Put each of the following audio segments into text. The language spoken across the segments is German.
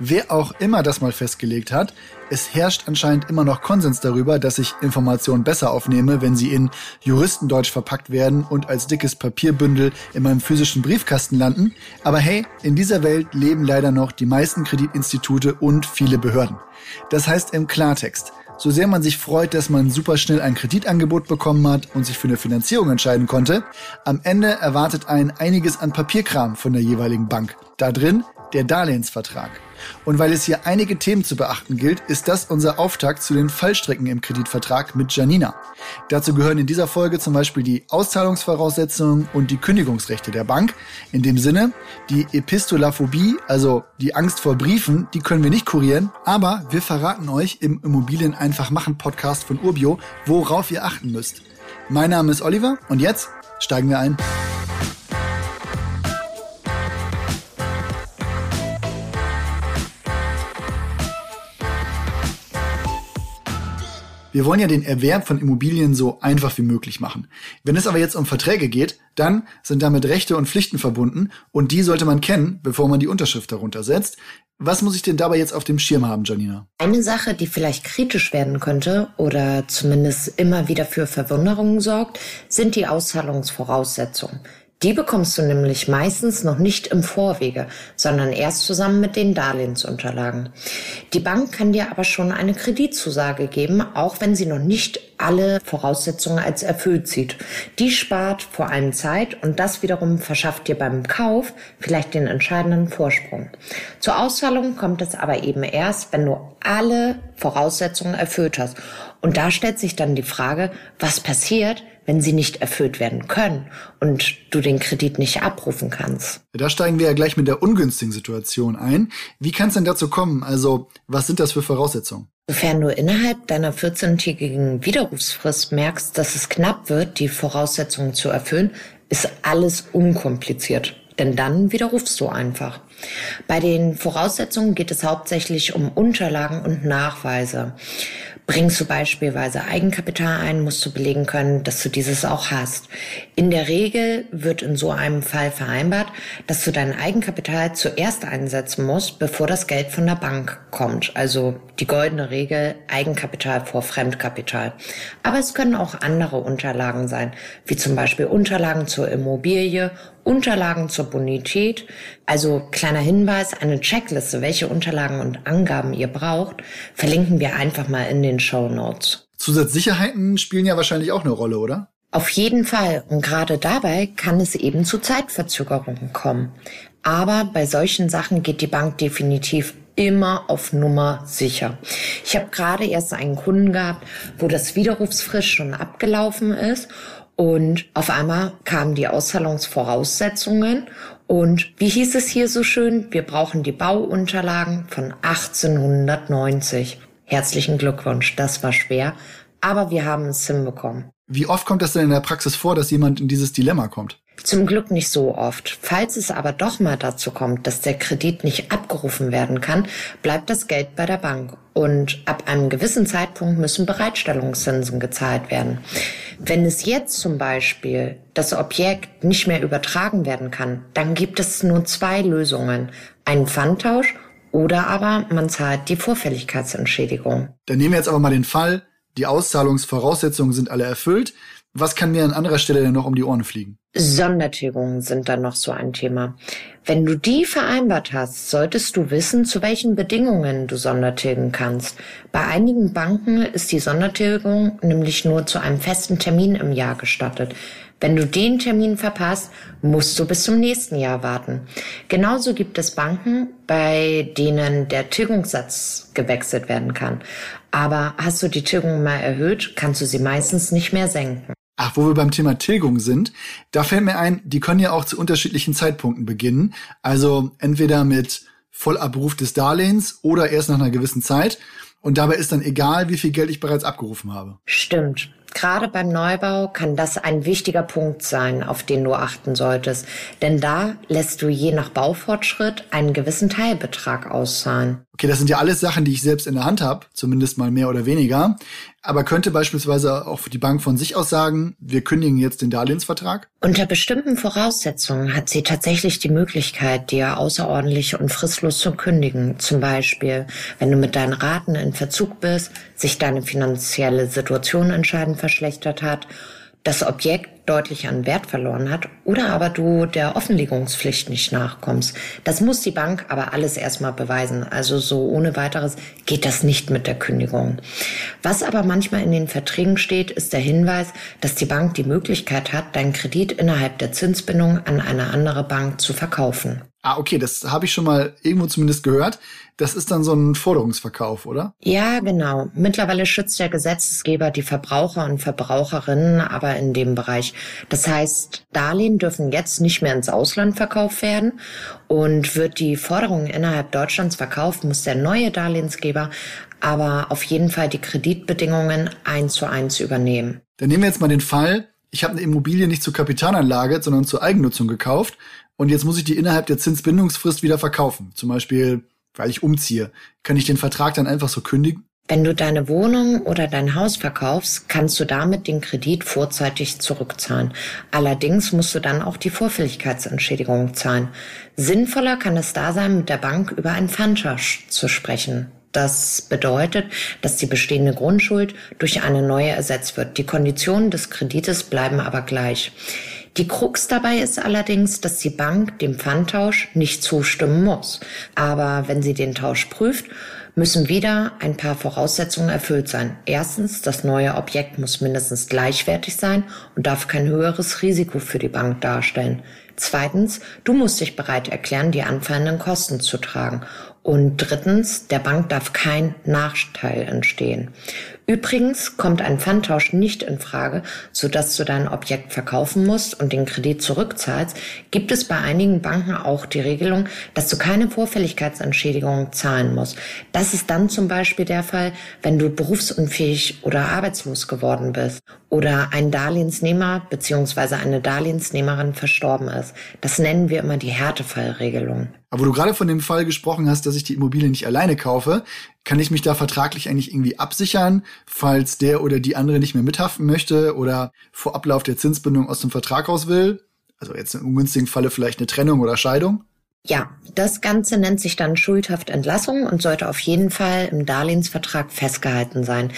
Wer auch immer das mal festgelegt hat, es herrscht anscheinend immer noch Konsens darüber, dass ich Informationen besser aufnehme, wenn sie in Juristendeutsch verpackt werden und als dickes Papierbündel in meinem physischen Briefkasten landen. Aber hey, in dieser Welt leben leider noch die meisten Kreditinstitute und viele Behörden. Das heißt im Klartext, so sehr man sich freut, dass man super schnell ein Kreditangebot bekommen hat und sich für eine Finanzierung entscheiden konnte, am Ende erwartet einen einiges an Papierkram von der jeweiligen Bank. Da drin der Darlehensvertrag. Und weil es hier einige Themen zu beachten gilt, ist das unser Auftakt zu den Fallstricken im Kreditvertrag mit Janina. Dazu gehören in dieser Folge zum Beispiel die Auszahlungsvoraussetzungen und die Kündigungsrechte der Bank. In dem Sinne, die Epistolaphobie, also die Angst vor Briefen, die können wir nicht kurieren, aber wir verraten euch im Immobilien einfach machen Podcast von Urbio, worauf ihr achten müsst. Mein Name ist Oliver und jetzt steigen wir ein. Wir wollen ja den Erwerb von Immobilien so einfach wie möglich machen. Wenn es aber jetzt um Verträge geht, dann sind damit Rechte und Pflichten verbunden und die sollte man kennen, bevor man die Unterschrift darunter setzt. Was muss ich denn dabei jetzt auf dem Schirm haben, Janina? Eine Sache, die vielleicht kritisch werden könnte oder zumindest immer wieder für Verwunderungen sorgt, sind die Auszahlungsvoraussetzungen. Die bekommst du nämlich meistens noch nicht im Vorwege, sondern erst zusammen mit den Darlehensunterlagen. Die Bank kann dir aber schon eine Kreditzusage geben, auch wenn sie noch nicht alle Voraussetzungen als erfüllt sieht. Die spart vor allem Zeit und das wiederum verschafft dir beim Kauf vielleicht den entscheidenden Vorsprung. Zur Auszahlung kommt es aber eben erst, wenn du alle Voraussetzungen erfüllt hast. Und da stellt sich dann die Frage, was passiert, wenn sie nicht erfüllt werden können und du den Kredit nicht abrufen kannst. Da steigen wir ja gleich mit der ungünstigen Situation ein. Wie kann es denn dazu kommen? Also, was sind das für Voraussetzungen? Sofern du innerhalb deiner 14-tägigen Widerrufsfrist merkst, dass es knapp wird, die Voraussetzungen zu erfüllen, ist alles unkompliziert. Denn dann widerrufst du einfach. Bei den Voraussetzungen geht es hauptsächlich um Unterlagen und Nachweise. Bringst du beispielsweise Eigenkapital ein, musst du belegen können, dass du dieses auch hast. In der Regel wird in so einem Fall vereinbart, dass du dein Eigenkapital zuerst einsetzen musst, bevor das Geld von der Bank kommt. Also die goldene Regel Eigenkapital vor Fremdkapital. Aber es können auch andere Unterlagen sein, wie zum Beispiel Unterlagen zur Immobilie Unterlagen zur Bonität. Also kleiner Hinweis, eine Checkliste, welche Unterlagen und Angaben ihr braucht, verlinken wir einfach mal in den Show Notes. Zusatzsicherheiten spielen ja wahrscheinlich auch eine Rolle, oder? Auf jeden Fall. Und gerade dabei kann es eben zu Zeitverzögerungen kommen. Aber bei solchen Sachen geht die Bank definitiv immer auf Nummer sicher. Ich habe gerade erst einen Kunden gehabt, wo das Widerrufsfrist schon abgelaufen ist und auf einmal kamen die Auszahlungsvoraussetzungen und wie hieß es hier so schön? Wir brauchen die Bauunterlagen von 1890. Herzlichen Glückwunsch, das war schwer, aber wir haben es hinbekommen. Wie oft kommt das denn in der Praxis vor, dass jemand in dieses Dilemma kommt? Zum Glück nicht so oft. Falls es aber doch mal dazu kommt, dass der Kredit nicht abgerufen werden kann, bleibt das Geld bei der Bank. Und ab einem gewissen Zeitpunkt müssen Bereitstellungszinsen gezahlt werden. Wenn es jetzt zum Beispiel das Objekt nicht mehr übertragen werden kann, dann gibt es nur zwei Lösungen. Einen Pfandtausch oder aber man zahlt die Vorfälligkeitsentschädigung. Dann nehmen wir jetzt aber mal den Fall, die Auszahlungsvoraussetzungen sind alle erfüllt. Was kann mir an anderer Stelle denn noch um die Ohren fliegen? Sondertilgungen sind dann noch so ein Thema. Wenn du die vereinbart hast, solltest du wissen, zu welchen Bedingungen du Sondertilgen kannst. Bei einigen Banken ist die Sondertilgung nämlich nur zu einem festen Termin im Jahr gestattet. Wenn du den Termin verpasst, musst du bis zum nächsten Jahr warten. Genauso gibt es Banken, bei denen der Tilgungssatz gewechselt werden kann. Aber hast du die Tilgung mal erhöht, kannst du sie meistens nicht mehr senken. Ach, wo wir beim Thema Tilgung sind, da fällt mir ein, die können ja auch zu unterschiedlichen Zeitpunkten beginnen. Also entweder mit Vollabruf des Darlehens oder erst nach einer gewissen Zeit. Und dabei ist dann egal, wie viel Geld ich bereits abgerufen habe. Stimmt. Gerade beim Neubau kann das ein wichtiger Punkt sein, auf den du achten solltest. Denn da lässt du je nach Baufortschritt einen gewissen Teilbetrag auszahlen. Okay, das sind ja alles Sachen, die ich selbst in der Hand habe, zumindest mal mehr oder weniger. Aber könnte beispielsweise auch die Bank von sich aus sagen, wir kündigen jetzt den Darlehensvertrag? Unter bestimmten Voraussetzungen hat sie tatsächlich die Möglichkeit, dir außerordentlich und fristlos zu kündigen. Zum Beispiel, wenn du mit deinen Raten in Verzug bist, sich deine finanzielle Situation entscheidend verschlechtert hat, das Objekt deutlich an Wert verloren hat oder aber du der Offenlegungspflicht nicht nachkommst. Das muss die Bank aber alles erstmal beweisen. Also so ohne weiteres geht das nicht mit der Kündigung. Was aber manchmal in den Verträgen steht, ist der Hinweis, dass die Bank die Möglichkeit hat, deinen Kredit innerhalb der Zinsbindung an eine andere Bank zu verkaufen. Ah, okay, das habe ich schon mal irgendwo zumindest gehört. Das ist dann so ein Forderungsverkauf, oder? Ja, genau. Mittlerweile schützt der Gesetzgeber die Verbraucher und Verbraucherinnen aber in dem Bereich. Das heißt, Darlehen dürfen jetzt nicht mehr ins Ausland verkauft werden und wird die Forderung innerhalb Deutschlands verkauft, muss der neue Darlehensgeber aber auf jeden Fall die Kreditbedingungen eins zu eins übernehmen. Dann nehmen wir jetzt mal den Fall, ich habe eine Immobilie nicht zur Kapitalanlage, sondern zur Eigennutzung gekauft und jetzt muss ich die innerhalb der Zinsbindungsfrist wieder verkaufen. Zum Beispiel, weil ich umziehe. Kann ich den Vertrag dann einfach so kündigen? Wenn du deine Wohnung oder dein Haus verkaufst, kannst du damit den Kredit vorzeitig zurückzahlen. Allerdings musst du dann auch die Vorfälligkeitsentschädigung zahlen. Sinnvoller kann es da sein, mit der Bank über einen Pfandtausch zu sprechen. Das bedeutet, dass die bestehende Grundschuld durch eine neue ersetzt wird. Die Konditionen des Kredites bleiben aber gleich. Die Krux dabei ist allerdings, dass die Bank dem Pfandtausch nicht zustimmen muss. Aber wenn sie den Tausch prüft, müssen wieder ein paar Voraussetzungen erfüllt sein. Erstens, das neue Objekt muss mindestens gleichwertig sein und darf kein höheres Risiko für die Bank darstellen. Zweitens, du musst dich bereit erklären, die anfallenden Kosten zu tragen. Und drittens, der Bank darf kein Nachteil entstehen. Übrigens kommt ein Pfandtausch nicht in Frage, sodass du dein Objekt verkaufen musst und den Kredit zurückzahlst, gibt es bei einigen Banken auch die Regelung, dass du keine Vorfälligkeitsentschädigung zahlen musst. Das ist dann zum Beispiel der Fall, wenn du berufsunfähig oder arbeitslos geworden bist oder ein Darlehensnehmer bzw. eine Darlehensnehmerin verstorben ist. Das nennen wir immer die Härtefallregelung. Aber wo du gerade von dem Fall gesprochen hast, dass ich die Immobilie nicht alleine kaufe, kann ich mich da vertraglich eigentlich irgendwie absichern, falls der oder die andere nicht mehr mithaften möchte oder vor Ablauf der Zinsbindung aus dem Vertrag raus will? Also jetzt im ungünstigen Falle vielleicht eine Trennung oder Scheidung? Ja, das Ganze nennt sich dann Schuldhaftentlassung und sollte auf jeden Fall im Darlehensvertrag festgehalten sein.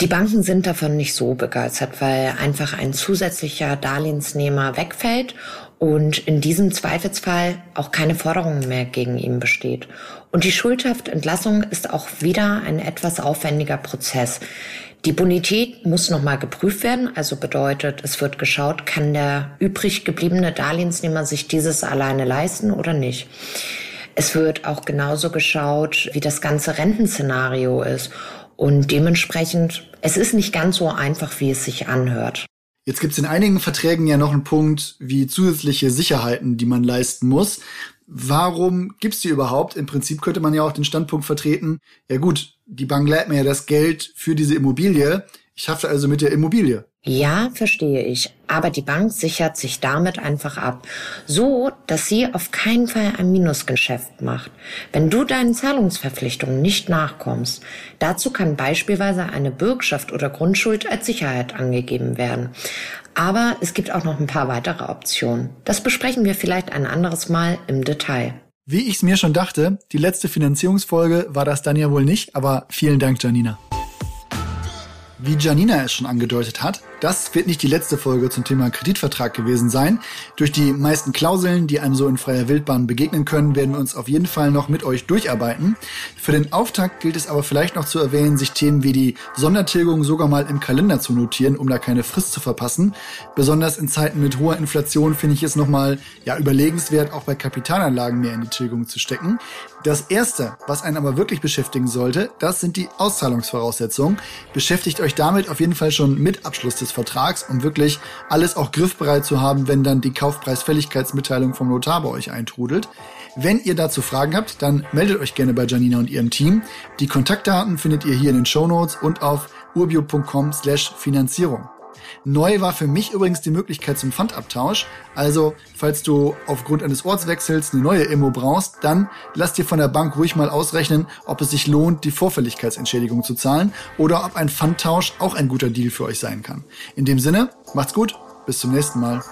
Die Banken sind davon nicht so begeistert, weil einfach ein zusätzlicher Darlehensnehmer wegfällt und in diesem Zweifelsfall auch keine Forderung mehr gegen ihn besteht. Und die Schuldhaftentlassung ist auch wieder ein etwas aufwendiger Prozess. Die Bonität muss nochmal geprüft werden, also bedeutet, es wird geschaut, kann der übrig gebliebene Darlehensnehmer sich dieses alleine leisten oder nicht. Es wird auch genauso geschaut, wie das ganze Rentenszenario ist und dementsprechend, es ist nicht ganz so einfach, wie es sich anhört. Jetzt gibt es in einigen Verträgen ja noch einen Punkt wie zusätzliche Sicherheiten, die man leisten muss. Warum gibt's die überhaupt? Im Prinzip könnte man ja auch den Standpunkt vertreten, ja gut, die Bank leiht mir ja das Geld für diese Immobilie. Ich hafte also mit der Immobilie. Ja, verstehe ich. Aber die Bank sichert sich damit einfach ab. So, dass sie auf keinen Fall ein Minusgeschäft macht. Wenn du deinen Zahlungsverpflichtungen nicht nachkommst, dazu kann beispielsweise eine Bürgschaft oder Grundschuld als Sicherheit angegeben werden. Aber es gibt auch noch ein paar weitere Optionen. Das besprechen wir vielleicht ein anderes Mal im Detail. Wie ich es mir schon dachte, die letzte Finanzierungsfolge war das dann ja wohl nicht, aber vielen Dank, Janina. Wie Janina es schon angedeutet hat, das wird nicht die letzte Folge zum Thema Kreditvertrag gewesen sein. Durch die meisten Klauseln, die einem so in freier Wildbahn begegnen können, werden wir uns auf jeden Fall noch mit euch durcharbeiten. Für den Auftakt gilt es aber vielleicht noch zu erwähnen, sich Themen wie die Sondertilgung sogar mal im Kalender zu notieren, um da keine Frist zu verpassen. Besonders in Zeiten mit hoher Inflation finde ich es nochmal ja, überlegenswert, auch bei Kapitalanlagen mehr in die Tilgung zu stecken. Das erste, was einen aber wirklich beschäftigen sollte, das sind die Auszahlungsvoraussetzungen. Beschäftigt euch damit auf jeden Fall schon mit Abschluss des des Vertrags, um wirklich alles auch griffbereit zu haben, wenn dann die Kaufpreisfälligkeitsmitteilung vom Notar bei euch eintrudelt. Wenn ihr dazu Fragen habt, dann meldet euch gerne bei Janina und ihrem Team. Die Kontaktdaten findet ihr hier in den Show und auf urbio.com slash Finanzierung. Neu war für mich übrigens die Möglichkeit zum Pfandabtausch. Also, falls du aufgrund eines Ortswechsels eine neue Immo brauchst, dann lass dir von der Bank ruhig mal ausrechnen, ob es sich lohnt, die Vorfälligkeitsentschädigung zu zahlen oder ob ein Pfandtausch auch ein guter Deal für euch sein kann. In dem Sinne, macht's gut, bis zum nächsten Mal.